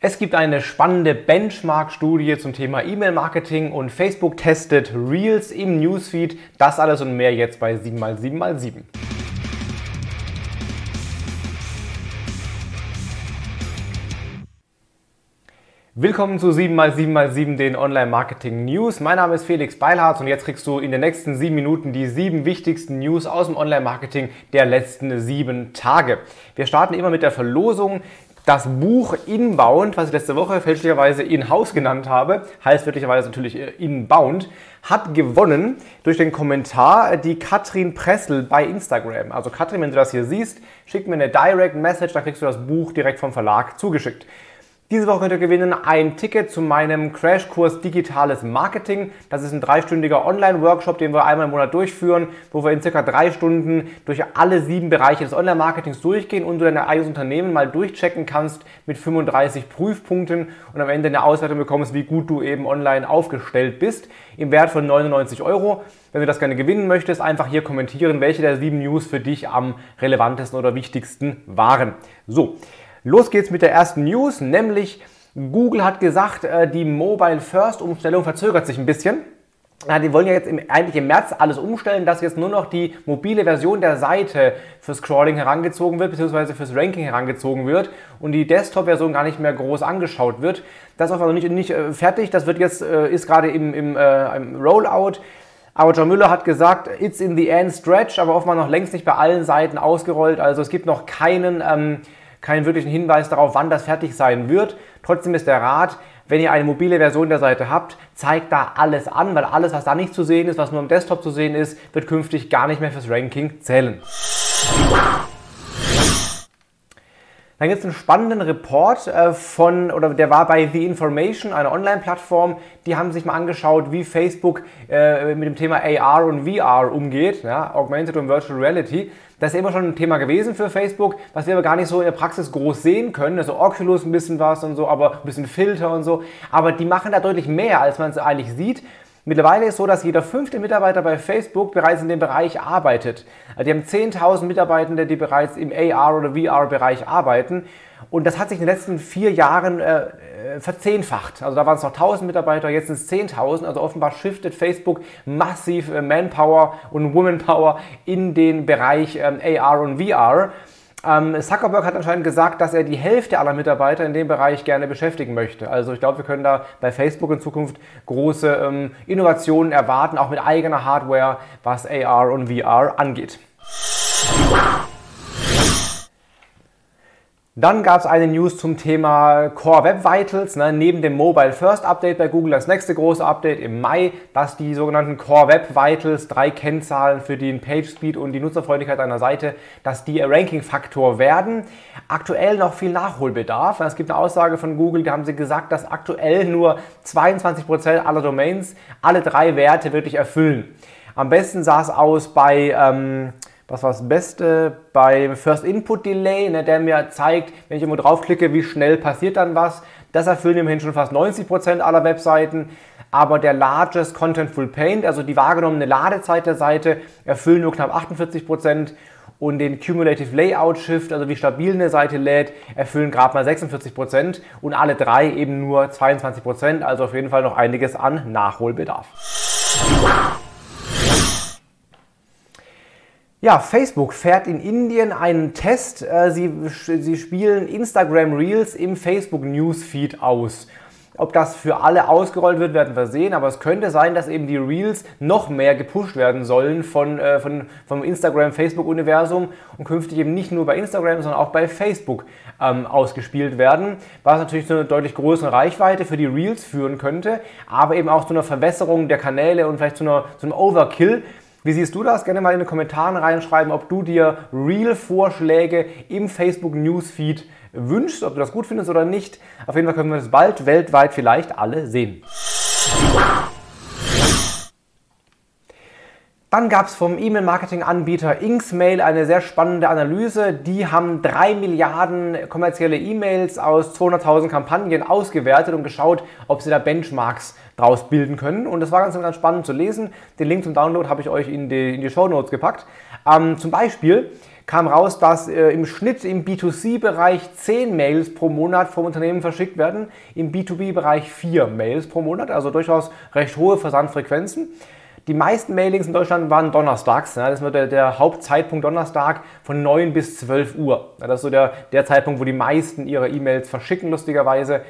Es gibt eine spannende Benchmark-Studie zum Thema E-Mail-Marketing und Facebook testet Reels im Newsfeed. Das alles und mehr jetzt bei 7x7x7. Willkommen zu 7x7x7, den Online-Marketing-News. Mein Name ist Felix Beilharz und jetzt kriegst du in den nächsten sieben Minuten die sieben wichtigsten News aus dem Online-Marketing der letzten sieben Tage. Wir starten immer mit der Verlosung. Das Buch Inbound, was ich letzte Woche fälschlicherweise In-House genannt habe, heißt wirklicherweise natürlich äh, Inbound, hat gewonnen durch den Kommentar die Katrin Pressel bei Instagram. Also Katrin, wenn du das hier siehst, schick mir eine Direct Message, dann kriegst du das Buch direkt vom Verlag zugeschickt. Diese Woche könnt ihr gewinnen ein Ticket zu meinem Crashkurs Digitales Marketing. Das ist ein dreistündiger Online-Workshop, den wir einmal im Monat durchführen, wo wir in circa drei Stunden durch alle sieben Bereiche des Online-Marketings durchgehen und du dein eigenes Unternehmen mal durchchecken kannst mit 35 Prüfpunkten und am Ende eine Auswertung bekommst, wie gut du eben online aufgestellt bist, im Wert von 99 Euro. Wenn du das gerne gewinnen möchtest, einfach hier kommentieren, welche der sieben News für dich am relevantesten oder wichtigsten waren. So. Los geht's mit der ersten News, nämlich Google hat gesagt, äh, die Mobile First Umstellung verzögert sich ein bisschen. die wollen ja jetzt im, eigentlich im März alles umstellen, dass jetzt nur noch die mobile Version der Seite fürs Scrolling herangezogen wird, beziehungsweise fürs Ranking herangezogen wird und die Desktop-Version gar nicht mehr groß angeschaut wird. Das ist aber noch nicht, nicht äh, fertig, das wird jetzt, äh, ist gerade im, im, im Rollout. Aber John Müller hat gesagt, it's in the end stretch, aber offenbar noch längst nicht bei allen Seiten ausgerollt. Also es gibt noch keinen ähm, keinen wirklichen Hinweis darauf, wann das fertig sein wird. Trotzdem ist der Rat, wenn ihr eine mobile Version der Seite habt, zeigt da alles an, weil alles, was da nicht zu sehen ist, was nur am Desktop zu sehen ist, wird künftig gar nicht mehr fürs Ranking zählen. Dann gibt es einen spannenden Report äh, von, oder der war bei The Information, einer Online-Plattform. Die haben sich mal angeschaut, wie Facebook äh, mit dem Thema AR und VR umgeht, ja, Augmented und Virtual Reality. Das ist immer schon ein Thema gewesen für Facebook, was wir aber gar nicht so in der Praxis groß sehen können. Also Oculus ein bisschen was und so, aber ein bisschen Filter und so. Aber die machen da deutlich mehr, als man es eigentlich sieht. Mittlerweile ist es so, dass jeder fünfte Mitarbeiter bei Facebook bereits in dem Bereich arbeitet. Also die haben 10.000 Mitarbeitende, die bereits im AR- oder VR-Bereich arbeiten. Und das hat sich in den letzten vier Jahren äh, äh verzehnfacht. Also da waren es noch 1000 Mitarbeiter, jetzt sind es 10.000. Also offenbar shiftet Facebook massiv äh, Manpower und Womanpower in den Bereich ähm, AR und VR. Ähm, Zuckerberg hat anscheinend gesagt, dass er die Hälfte aller Mitarbeiter in dem Bereich gerne beschäftigen möchte. Also ich glaube, wir können da bei Facebook in Zukunft große ähm, Innovationen erwarten, auch mit eigener Hardware, was AR und VR angeht. Dann gab es eine News zum Thema Core Web Vitals. Ne, neben dem Mobile First Update bei Google das nächste große Update im Mai, dass die sogenannten Core Web Vitals, drei Kennzahlen für den Page Speed und die Nutzerfreundlichkeit einer Seite, dass die Ranking-Faktor werden. Aktuell noch viel Nachholbedarf. Es gibt eine Aussage von Google, da haben sie gesagt, dass aktuell nur 22% aller Domains alle drei Werte wirklich erfüllen. Am besten sah es aus bei... Ähm, was war das Beste beim First Input Delay, ne, der mir zeigt, wenn ich irgendwo draufklicke, wie schnell passiert dann was. Das erfüllen immerhin schon fast 90% aller Webseiten. Aber der Largest Contentful Paint, also die wahrgenommene Ladezeit der Seite, erfüllen nur knapp 48% und den Cumulative Layout Shift, also wie stabil eine Seite lädt, erfüllen gerade mal 46% und alle drei eben nur 22%, also auf jeden Fall noch einiges an Nachholbedarf. Ja, Facebook fährt in Indien einen Test. Äh, sie, sie spielen Instagram Reels im Facebook Newsfeed aus. Ob das für alle ausgerollt wird, werden wir sehen, aber es könnte sein, dass eben die Reels noch mehr gepusht werden sollen von, äh, von, vom Instagram-Facebook-Universum und künftig eben nicht nur bei Instagram, sondern auch bei Facebook ähm, ausgespielt werden, was natürlich zu einer deutlich größeren Reichweite für die Reels führen könnte, aber eben auch zu einer Verwässerung der Kanäle und vielleicht zu, einer, zu einem Overkill, wie siehst du das? Gerne mal in die Kommentare reinschreiben, ob du dir Real-Vorschläge im Facebook Newsfeed wünschst, ob du das gut findest oder nicht. Auf jeden Fall können wir das bald weltweit vielleicht alle sehen. Dann gab es vom E-Mail-Marketing-Anbieter Inksmail eine sehr spannende Analyse. Die haben drei Milliarden kommerzielle E-Mails aus 200.000 Kampagnen ausgewertet und geschaut, ob sie da Benchmarks draus bilden können. Und das war ganz, ganz spannend zu lesen. Den Link zum Download habe ich euch in die, in die Show Notes gepackt. Ähm, zum Beispiel kam raus, dass äh, im Schnitt im B2C-Bereich 10 Mails pro Monat vom Unternehmen verschickt werden, im B2B-Bereich 4 Mails pro Monat, also durchaus recht hohe Versandfrequenzen. Die meisten Mailings in Deutschland waren donnerstags. Ja, das ist der, der, Hauptzeitpunkt Donnerstag von 9 bis 12 Uhr. Das ist so der, der Zeitpunkt, wo die meisten ihre E-Mails verschicken, lustigerweise.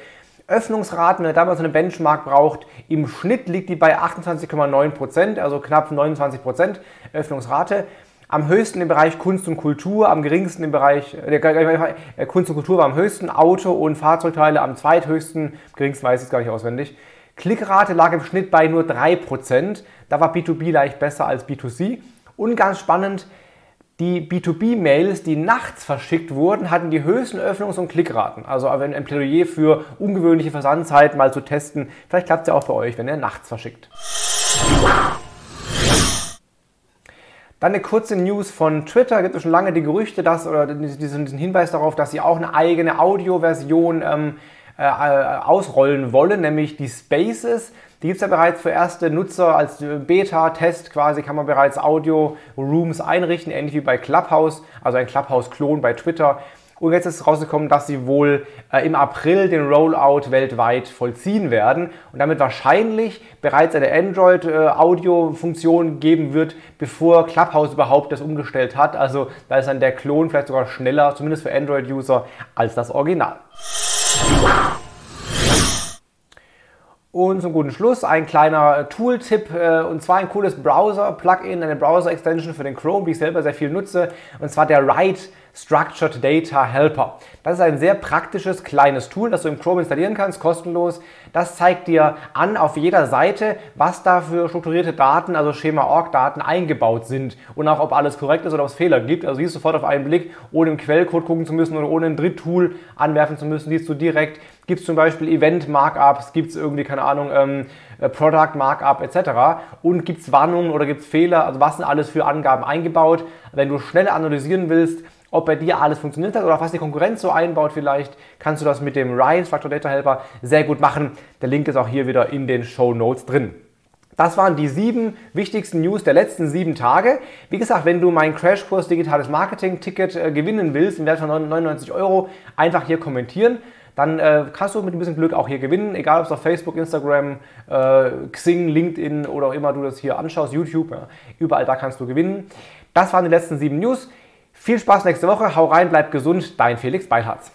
Öffnungsraten, wenn ihr damals eine Benchmark braucht, im Schnitt liegt die bei 28,9%, also knapp 29% Öffnungsrate. Am höchsten im Bereich Kunst und Kultur, am geringsten im Bereich äh, Kunst und Kultur war am höchsten, Auto und Fahrzeugteile am zweithöchsten, geringsten weiß ich es gar nicht auswendig. Klickrate lag im Schnitt bei nur 3%, da war B2B leicht besser als B2C. Und ganz spannend, die B2B-Mails, die nachts verschickt wurden, hatten die höchsten Öffnungs- und Klickraten. Also ein Plädoyer für ungewöhnliche Versandzeiten mal zu testen. Vielleicht klappt es ja auch bei euch, wenn ihr nachts verschickt. Dann eine kurze News von Twitter. Gibt es schon lange die Gerüchte, dass, oder diesen, Hinweis darauf, dass sie auch eine eigene Audioversion ähm, äh, ausrollen wollen, nämlich die Spaces. Die gibt es ja bereits für erste Nutzer als Beta-Test quasi, kann man bereits Audio-Rooms einrichten, ähnlich wie bei Clubhouse, also ein Clubhouse-Klon bei Twitter. Und jetzt ist rausgekommen, dass sie wohl äh, im April den Rollout weltweit vollziehen werden und damit wahrscheinlich bereits eine Android-Audio-Funktion äh, geben wird, bevor Clubhouse überhaupt das umgestellt hat. Also da ist dann der Klon vielleicht sogar schneller, zumindest für Android-User, als das Original. Und zum guten Schluss ein kleiner Tool-Tipp äh, und zwar ein cooles Browser-Plugin, eine Browser-Extension für den Chrome, die ich selber sehr viel nutze, und zwar der Write Structured Data Helper. Das ist ein sehr praktisches kleines Tool, das du im Chrome installieren kannst, kostenlos. Das zeigt dir an auf jeder Seite, was da für strukturierte Daten, also Schema-Org-Daten eingebaut sind und auch ob alles korrekt ist oder ob es Fehler gibt. Also siehst du sofort auf einen Blick, ohne im Quellcode gucken zu müssen oder ohne ein Dritttool anwerfen zu müssen, siehst du direkt, gibt es zum Beispiel Event-Markups, gibt es irgendwie, keine Ahnung, ähm, äh, Product-Markup etc. Und gibt es Warnungen oder gibt es Fehler, also was sind alles für Angaben eingebaut. Wenn du schnell analysieren willst, ob bei dir alles funktioniert hat oder was die Konkurrenz so einbaut vielleicht, kannst du das mit dem Ryan Structured Data Helper sehr gut machen. Der Link ist auch hier wieder in den Show Notes drin. Das waren die sieben wichtigsten News der letzten sieben Tage. Wie gesagt, wenn du meinen Crashkurs Digitales Marketing Ticket äh, gewinnen willst, im Wert von 99 Euro, einfach hier kommentieren. Dann äh, kannst du mit ein bisschen Glück auch hier gewinnen, egal ob es auf Facebook, Instagram, äh, Xing, LinkedIn oder auch immer du das hier anschaust, YouTube, ja, überall da kannst du gewinnen. Das waren die letzten sieben News. Viel Spaß nächste Woche, hau rein, bleib gesund, dein Felix Beilharz.